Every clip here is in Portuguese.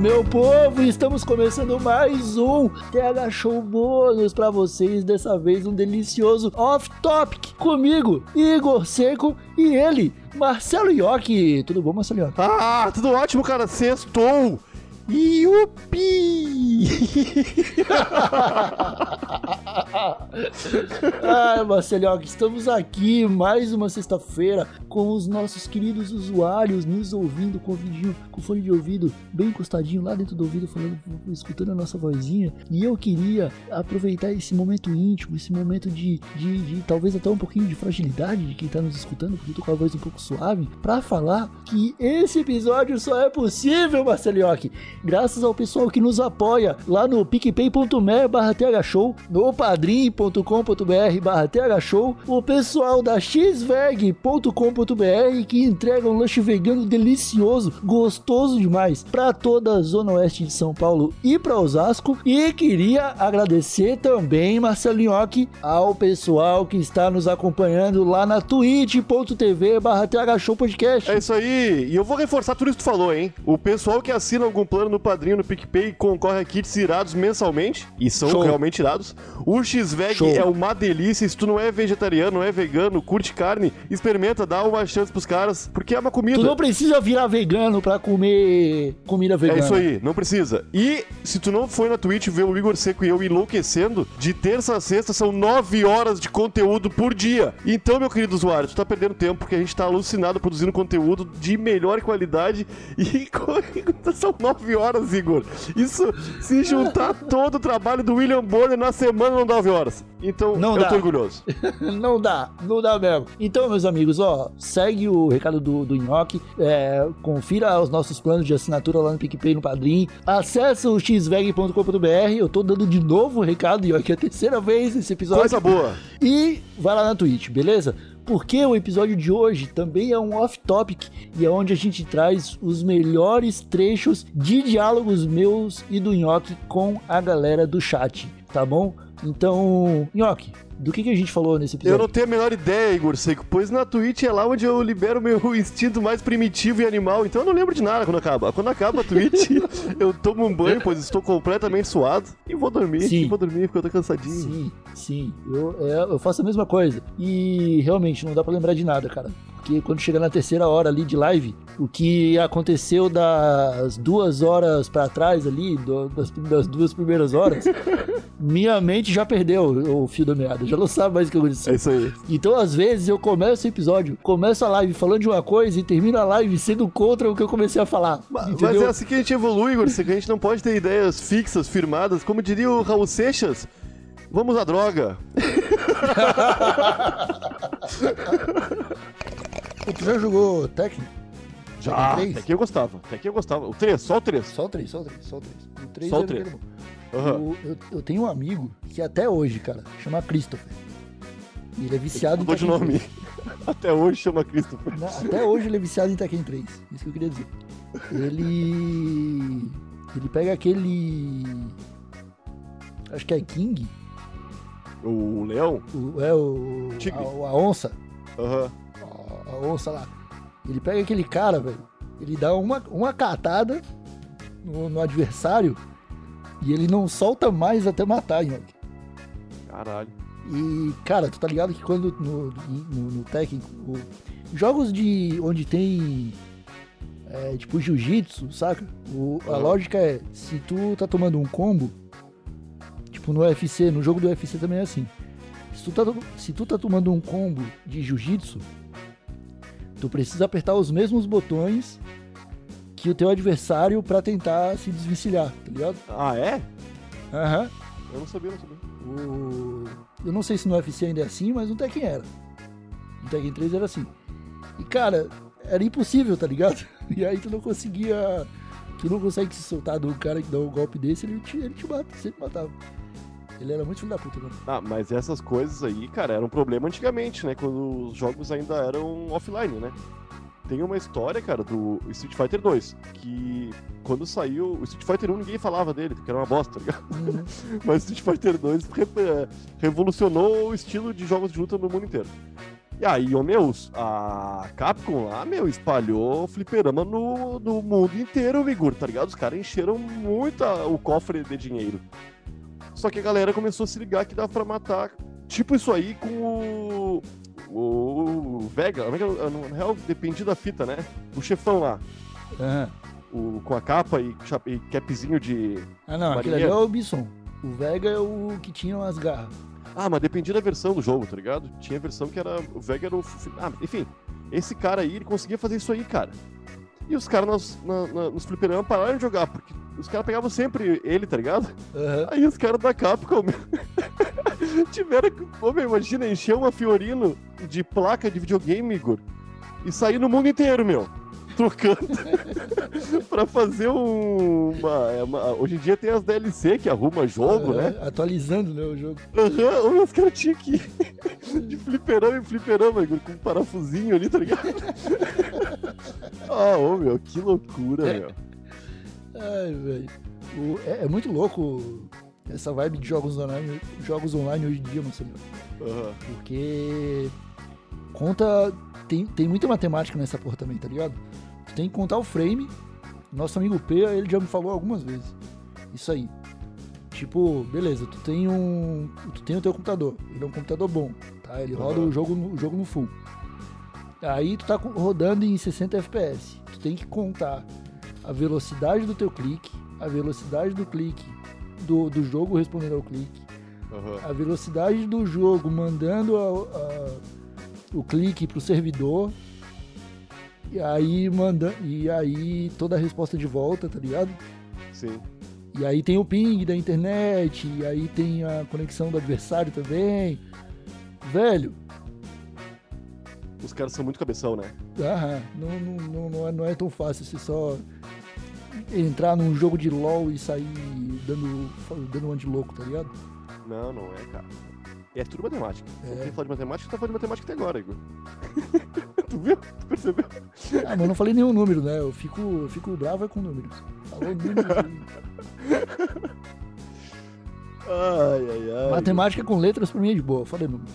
Meu povo! Estamos começando mais um TH Show Bônus pra vocês. Dessa vez um delicioso off-topic comigo, Igor Seco e ele, Marcelo Iocchi. Tudo bom, Marcelo Iocchi? Ah, tudo ótimo, cara. Sextou! Yupi! Ai, Marcelo, estamos aqui mais uma sexta-feira com os nossos queridos usuários nos ouvindo com o vidinho, com fone de ouvido bem encostadinho lá dentro do ouvido, falando, escutando a nossa vozinha. E eu queria aproveitar esse momento íntimo, esse momento de, de, de talvez até um pouquinho de fragilidade de quem tá nos escutando, porque eu tô com a voz um pouco suave, para falar que esse episódio só é possível, Marcelioque, graças ao pessoal que nos apoia lá no picpay.me barra thshow, no padrim.com.br barra thshow, o pessoal da xveg.com.br que entrega um lanche vegano delicioso, gostoso demais para toda a zona oeste de São Paulo e para Osasco. E queria agradecer também, Marcelo Nhoque, ao pessoal que está nos acompanhando lá na twitch.tv barra thshow podcast. É isso aí. E eu vou reforçar tudo isso que tu falou, hein? O pessoal que assina algum plano no Padrinho, no PicPay, concorre a kits irados mensalmente. E são Show. realmente irados. O X-Veg é uma delícia. Se tu não é vegetariano, não é vegano, curte carne, experimenta, dá uma chance pros caras, porque é uma comida. Tu não precisa virar vegano pra comer comida vegana. É isso aí, não precisa. E se tu não foi na Twitch ver o Igor Seco e eu enlouquecendo, de terça a sexta são nove horas de conteúdo por dia. Então, meu querido usuário, tu tá perdendo tempo porque a gente tá alucinado produzindo conteúdo de melhor qualidade e são nove horas, Igor. Isso, se juntar todo o trabalho do William Bonner na semana, não dá nove horas. Então, Não eu dá. tô orgulhoso. não dá, não dá mesmo. Então, meus amigos, ó, segue o recado do, do Nhoque, é, confira os nossos planos de assinatura lá no PicPay, no Padrim, acessa o xveg.com.br, eu tô dando de novo o recado, Nhoque, é a terceira vez esse episódio. Coisa boa. E vai lá na Twitch, beleza? Porque o episódio de hoje também é um off-topic e é onde a gente traz os melhores trechos de diálogos meus e do Nhoque com a galera do chat, tá bom? Então, Nhoque, do que, que a gente falou nesse Eu episódio? não tenho a menor ideia, Igor Seco, pois na Twitch é lá onde eu libero meu instinto mais primitivo e animal, então eu não lembro de nada quando acaba. Quando acaba a Twitch, eu tomo um banho, pois estou completamente suado, e vou dormir, Sim. e vou dormir porque eu tô cansadinho. Sim, sim, eu, é, eu faço a mesma coisa. E realmente não dá pra lembrar de nada, cara. Porque quando chega na terceira hora ali de live, o que aconteceu das duas horas pra trás ali, do- das, das duas primeiras horas, minha mente já perdeu o fio da meada, já não sabe mais o que É aconteceu. isso aí. Então, às vezes, eu começo o episódio, começo a live falando de uma coisa e termino a live sendo contra o que eu comecei a falar. Ma- Mas entendeu? é assim que a gente evolui, Igor Seco, a gente não pode ter ideias fixas, firmadas, como diria o Raul Seixas, vamos à droga. Pô, Tu já jogou Tekken? Já, Tekken 3? até que eu gostava, até que eu gostava. O 3, só o 3. Só o 3, só o 3, só o 3. O 3 Só o era- três. era bom. Aham. Eu, eu- eu tenho um amigo que até hoje, cara, chama Christopher. Ele é viciado em de nome. 3. Até hoje chama Christopher. Não, Até hoje ele é viciado em Tekken 3. Isso que eu queria dizer. Ele. Ele pega aquele. Acho que é King. O Leão? O, é o. Tigre. A, a onça. Aham. A, a onça lá. Ele pega aquele cara, velho. Ele dá uma, uma catada no, no adversário. E ele não solta mais até matar, Nhoque. Caralho. E, cara, tu tá ligado que quando no, no, no Tekken, o- jogos de onde tem é, tipo jiu-jitsu, saca? O- a lógica é, se tu tá tomando um combo, tipo no UFC, no jogo do UFC também é assim. Se tu tá, se tu tá tomando um combo de jiu-jitsu, tu precisa apertar os mesmos botões que o teu adversário pra tentar se desvencilhar, tá ligado? Ah, é? Aham. Eu não sabia, não sabia. O... Eu não sei se no UFC ainda é assim, mas no Tekken era. No Tekken 3 era assim. E cara, era impossível, tá ligado? E aí tu não conseguia. Tu não consegue se soltar do cara que dá um golpe desse, ele te, ele te mata, sempre matava. Ele era muito filho da puta, mano. Ah, mas essas coisas aí, cara, era um problema antigamente, né? Quando os jogos ainda eram offline, né? Tem uma história, cara, do Street Fighter 2, que quando saiu. O Street Fighter 1 ninguém falava dele, porque era uma bosta, tá ligado? Uhum. Mas o Street Fighter 2 re- eh, revolucionou o estilo de jogos de luta no mundo inteiro. E aí, ô meu, a Capcom lá, meu, espalhou fliperama no, no mundo inteiro, Vigor, tá ligado? Os caras encheram muito a- o cofre de dinheiro. Só que a galera começou a se ligar que dá pra matar, tipo isso aí com o. O Vega, é é? na real dependia da fita, né? O chefão lá, Aham. o, com a capa e, e capzinho de. Ah, não, aquele ali é Marinheiro. o Bison. O Vega é o que tinha as garras. Ah, mas dependia da versão do jogo, tá ligado? Tinha versão que era. O Vega era o. Ah, enfim. Esse cara aí, ele conseguia fazer isso aí, cara. E os caras nos, na, na- nos pararam de jogar, porque os caras pegavam sempre ele, tá ligado? Aham. Aí os caras da Capcom tiveram que. Meu, imagina, encher uma Fiorino de placa de videogame, Igor, e sair no mundo inteiro, meu. Trocando pra fazer um. Uma, é uma- hoje em dia tem as DLC que arruma jogo, né? Atualizando, né, o jogo. Aham, os caras tinham que ir de fliperama em fliperama, Igor, com um parafusinho ali, tá ligado? ah, ô meu, que loucura, É. meu. Ai, velho. É, é muito louco essa vibe de jogos online, jogos online hoje em dia, Marcelo. Aham. Porque conta. Tem, tem muita matemática nessa porra também, tá ligado? Tu tem que contar o frame. Nosso amigo P, ele já me falou algumas vezes. Isso aí. Tipo, beleza, tu tem um. Tu tem o teu computador. Ele é um computador bom, tá? Ele roda Aham. o jogo, no, o jogo no full. Aí tu tá rodando em 60 FPS. Tu tem que contar a velocidade do teu clique, a velocidade do clique do, do jogo respondendo ao clique, Aham. a velocidade do jogo mandando a- a- o clique pro servidor e aí manda e aí toda a resposta de volta, tá ligado? Sim. E aí tem o ping da internet, e aí tem a conexão do adversário também. Velho, Os caras são muito cabeção, né? aham, não, não, não, não é, não é tão fácil você só entrar num jogo de LOL e sair dando, dando uma de louco, tá ligado? Não, não é, cara. É tudo matemática. É. É. Quem fala de matemática, tá falando de matemática até agora, Igor. tu viu? Tu percebeu? Ah, mas eu não falei nenhum número, né? Eu fico, eu fico bravo é com números. Falou números. Ai, ai, ai. Matemática com letras pra mim é de boa, falei números.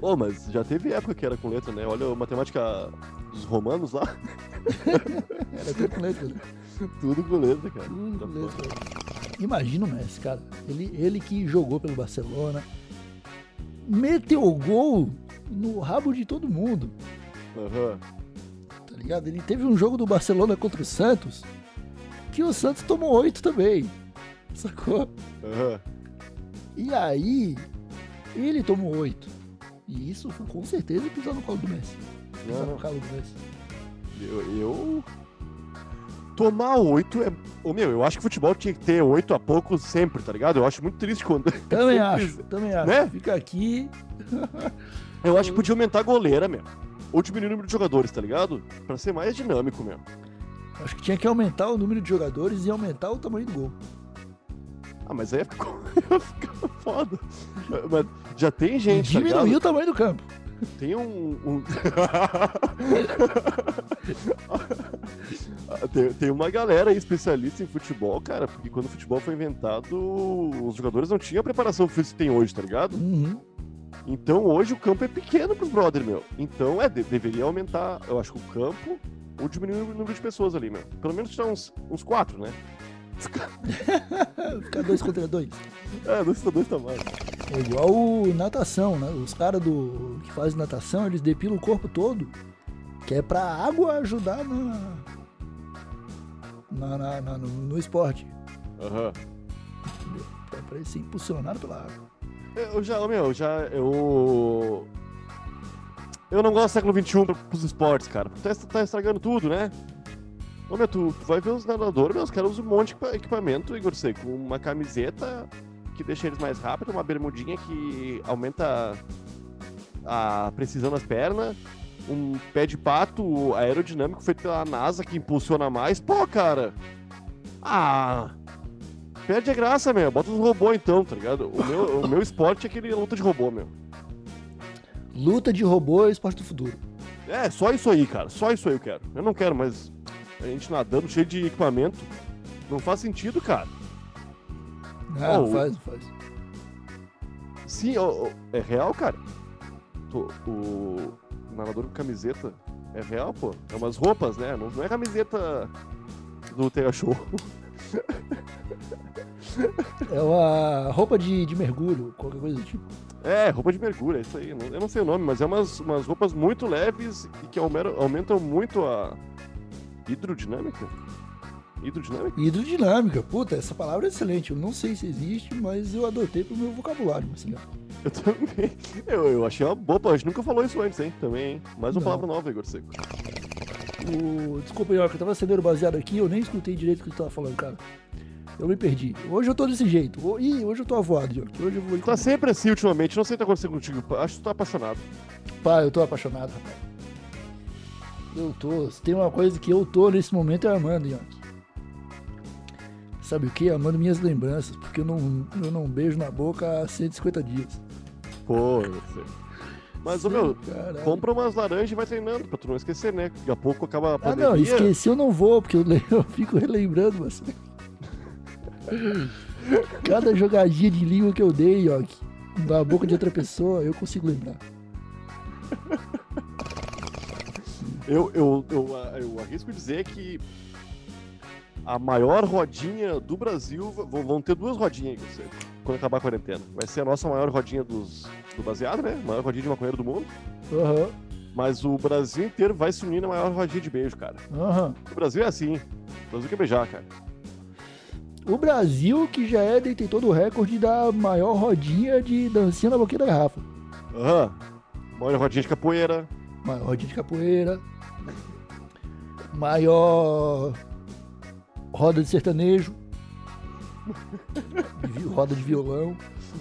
Ô, mas já teve época que era com letra, né? Olha a matemática dos romanos lá. Era tudo com letras. né? Tudo letra, cara. Tudo Tá. Imagina o Messi, cara. Ele, ele que jogou pelo Barcelona, meteu o gol no rabo de todo mundo, Aham. tá ligado? Ele teve um jogo do Barcelona contra o Santos que o Santos tomou oito também, sacou? Aham. E aí, ele tomou oito. E isso foi com certeza pisar no colo do Messi. Não, no colo do Messi. Eu, eu- Tomar oito é. Ô, meu, eu acho que futebol tinha que ter oito a pouco sempre, tá ligado? Eu acho muito triste quando. Também acho, também acho. Né? Fica aqui. Eu acho que podia aumentar a goleira, meu. Ou diminuir o número de jogadores, tá ligado? Pra ser mais dinâmico, meu. Acho que tinha que aumentar o número de jogadores e aumentar o tamanho do gol. Ah, mas aí ficar foda. Mas já tem E gente, tá diminuir ligado? o tamanho do campo. Tem um. um- tem, tem uma galera aí especialista em futebol, cara, porque quando o futebol foi inventado, os jogadores não tinham a preparação física que tem hoje, tá ligado? Uhum. Então hoje o campo é pequeno pros brother, meu. Então é, de- deveria aumentar, eu acho que o campo ou diminuir o número de pessoas ali, meu. Pelo menos tirar uns, uns quatro, né? Ficar dois contra dois. É, dois tá dois tá mais. É igual natação, né? Os caras do que fazem natação, eles depilam o corpo todo. Que é pra água ajudar na, na, na- na- no, no esporte. Aham. Entendeu? Pra, pra ele ser impulsionado pela água. Eu já, meu, eu já, eu... Eu não gosto do século XXI pros esportes, cara. Tá, tá estragando tudo, né? Ô, meu, tu, tu vai ver os nadadores, meu, os caras usam um monte de equipa- equipamento, Igor com uma camiseta que deixa eles mais rápidos, uma bermudinha que aumenta a precisão das pernas, um pé de pato aerodinâmico feito pela NASA que impulsiona mais. Pô, cara! Ah! Perde a graça, meu. Bota os robôs então, tá ligado? O meu, o meu esporte é aquele luta de robô, meu. Luta de robô é esporte do futuro. É, só isso aí, cara. Só isso aí eu quero. Eu não quero mais a gente nadando cheio de equipamento. Não faz sentido, cara. Não, Oh, faz, faz. Sim, ó, ó, é real, cara. O- nadador com camiseta. É real, pô. É umas roupas, né? Não, não é camiseta do Tega Show. É uma roupa de, de mergulho, qualquer coisa do tipo. É, roupa de mergulho, é isso aí. Eu não sei o nome, mas é umas, umas roupas muito leves e que aumentam muito a hidrodinâmica. Hidrodinâmica? Hidrodinâmica, puta, essa palavra é excelente. Eu não sei se existe, mas eu adotei pro meu vocabulário, Marcelo. Eu também. Eu, eu achei uma boa, a gente nunca falou isso antes, hein? Também, hein? Mais uma Não. palavra nova, Igor Seco. O... Desculpa, York, eu tava acendendo baseado aqui eu nem escutei direito o que tu tava falando, cara. Eu me perdi. Hoje eu tô desse jeito. Ih, hoje eu tô avoado, York. Hoje eu vou. Tá sempre assim ultimamente, não sei o que tá acontecendo contigo. Acho que tu tá apaixonado. Pá, eu tô apaixonado, rapaz. Eu tô. Se tem uma coisa que eu tô nesse momento é amando, York. Sabe o que? Amando minhas lembranças, porque eu não, eu não beijo na boca há 150 dias. Pô. Mas, ô meu, Caralho. compra umas laranjas e vai treinando, pra tu não esquecer, né? Daqui a pouco acaba a Ah, pandemia. não, esqueci, eu não vou, porque eu, eu fico relembrando você. Cada jogadinha de língua que eu dei, ó, na boca de outra pessoa, eu consigo lembrar. Eu, eu, eu, ah, eu arrisco dizer que a maior rodinha do Brasil vão ter duas rodinhas aí, você, quando acabar a quarentena. Vai ser a nossa maior rodinha dos, do baseado, né? Maior rodinha de maconheiro do mundo. Aham, Mas o Brasil inteiro vai se unir na maior rodinha de beijo, cara. aham. O Brasil é assim. O Brasil quer beijar, cara. O Brasil, que já é detentor do recorde da maior rodinha de dancinha na boquinha da garrafa. Aham. Maior rodinha de capoeira. Maior rodinha de capoeira. Maior roda de sertanejo. Roda de violão.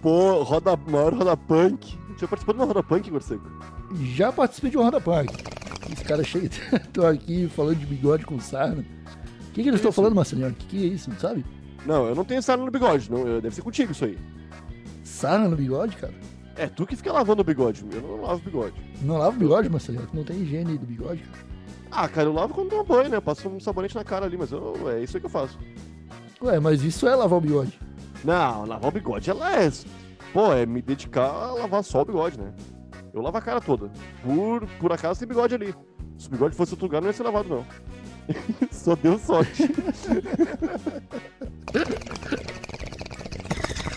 Pô, roda, maior roda punk. Já participou de uma roda punk, Igor Seco? Já participei de uma roda punk. Esse cara cheio. Tô aqui falando de bigode com sarna. O que, que eles estão falando, Marcelinho? O que, que é isso, sabe? Não, eu não tenho sarna no bigode. Não, eu- deve ser contigo isso aí. Sarna no bigode, cara? É, tu que fica lavando o bigode. Eu não lavo o bigode. Não lava o bigode, Marcelinho? Não tem higiene do bigode, cara. Ah, cara, eu lavo quando tomo banho, né? Eu passo um sabonete na cara ali, mas eu- é isso aí que eu faço. Ué, mas isso é lavar o bigode. Não, lavar o bigode ela é. Pô, é me dedicar a lavar só o bigode, né? Eu lavo a cara toda. Por, por acaso tem bigode ali. Se o bigode fosse outro lugar, não ia ser lavado, não. só deu sorte.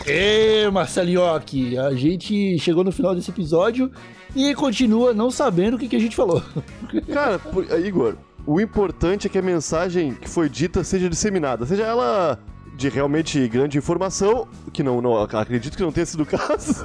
Ê, Marcelinhoque, a gente chegou no final desse episódio e continua não sabendo o que, que a gente falou. Cara, por- Igor, o importante é que a mensagem que foi dita seja disseminada. Seja ela de realmente grande informação, que não, não acredito que não tenha sido o caso.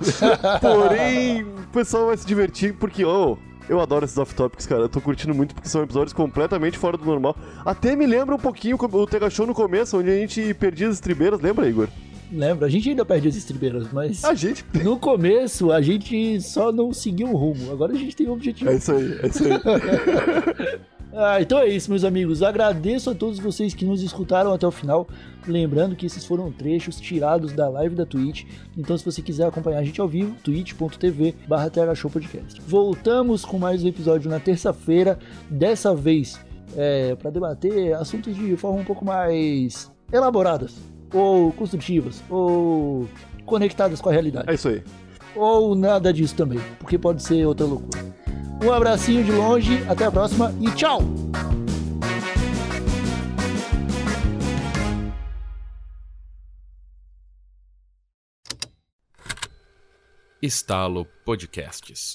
Porém, o pessoal vai se divertir porque, oh, eu adoro esses off-topics, cara. Eu tô curtindo muito porque são episódios completamente fora do normal. Até me lembra um pouquinho o Tega Show no começo, onde a gente perdia as estribeiras, lembra, Igor? Lembra? A gente ainda perde as estribeiras, mas A gente. no começo a gente só não seguiu o rumo. Agora a gente tem um objetivo. É isso aí, é isso aí. Ah, então é isso, meus amigos. Agradeço a todos vocês que nos escutaram até o final. Lembrando que esses foram trechos tirados da live da Twitch. Então, se você quiser acompanhar a gente ao vivo, twitch.tv barra Podcast. Voltamos com mais um episódio na terça-feira. Dessa vez, é, para debater assuntos de forma um pouco mais elaboradas, ou construtivas, ou conectadas com a realidade. É isso aí. Ou nada disso também, porque pode ser outra loucura. Um abracinho de longe, até a próxima e tchau! Estalo Podcasts.